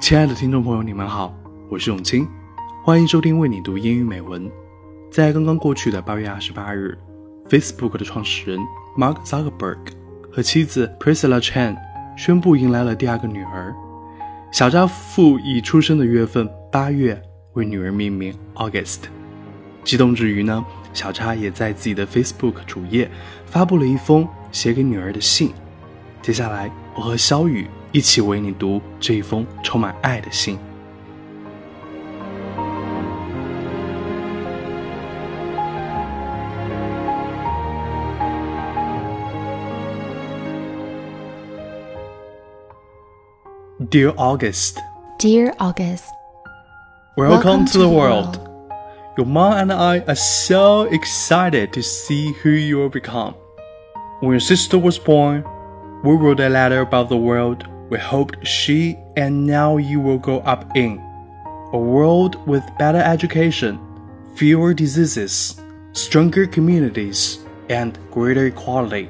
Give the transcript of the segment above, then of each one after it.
亲爱的听众朋友，你们好，我是永清，欢迎收听为你读英语美文。在刚刚过去的八月二十八日，Facebook 的创始人 Mark Zuckerberg 和妻子 Priscilla Chan 宣布迎来了第二个女儿。小扎父以出生的月份八月为女儿命名 August。激动之余呢，小扎也在自己的 Facebook 主页发布了一封写给女儿的信。接下来，我和小雨一起为你读这一封充满爱的信。Dear August, Dear August, welcome, to, the, world. Your mom and I are so excited to see who you will become. When your sister was born, we wrote a letter about the world we hoped she and now you will grow up in. A world with better education, fewer diseases, stronger communities, and greater equality.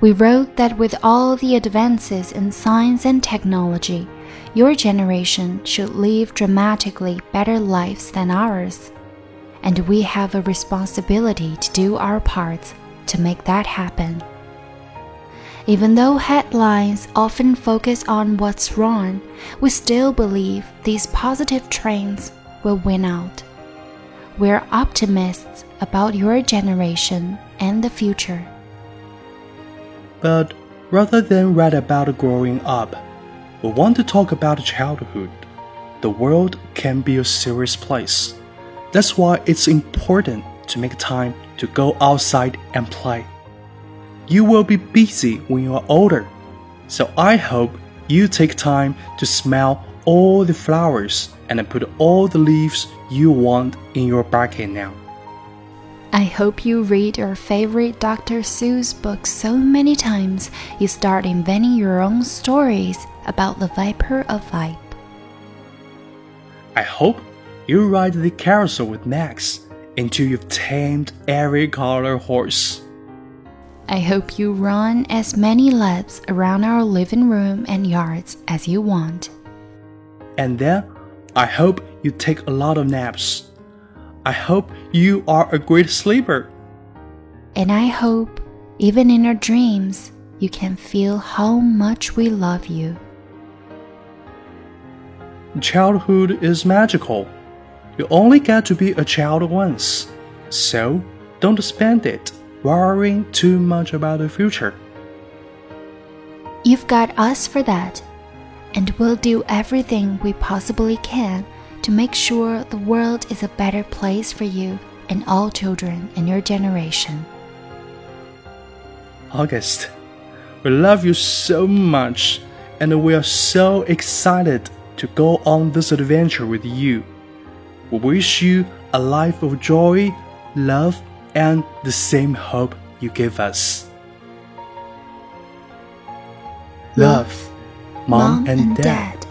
We wrote that with all the advances in science and technology, your generation should live dramatically better lives than ours. And we have a responsibility to do our parts to make that happen. Even though headlines often focus on what's wrong, we still believe these positive trends will win out. We're optimists about your generation and the future. But rather than write about growing up, we want to talk about childhood. The world can be a serious place. That's why it's important to make time to go outside and play. You will be busy when you are older, so I hope you take time to smell all the flowers and put all the leaves you want in your bucket now. I hope you read your favorite Dr. Seuss book so many times you start inventing your own stories about the Viper of Vipe. I hope you ride the carousel with Max until you've tamed every color horse. I hope you run as many laps around our living room and yards as you want. And then I hope you take a lot of naps. I hope you are a great sleeper. And I hope, even in our dreams, you can feel how much we love you. Childhood is magical. You only get to be a child once. So don't spend it worrying too much about the future. You've got us for that, and we'll do everything we possibly can to make sure the world is a better place for you and all children in your generation. August, we love you so much and we are so excited to go on this adventure with you. We wish you a life of joy, love, and the same hope you give us. Love, Mom, Mom and. Dad.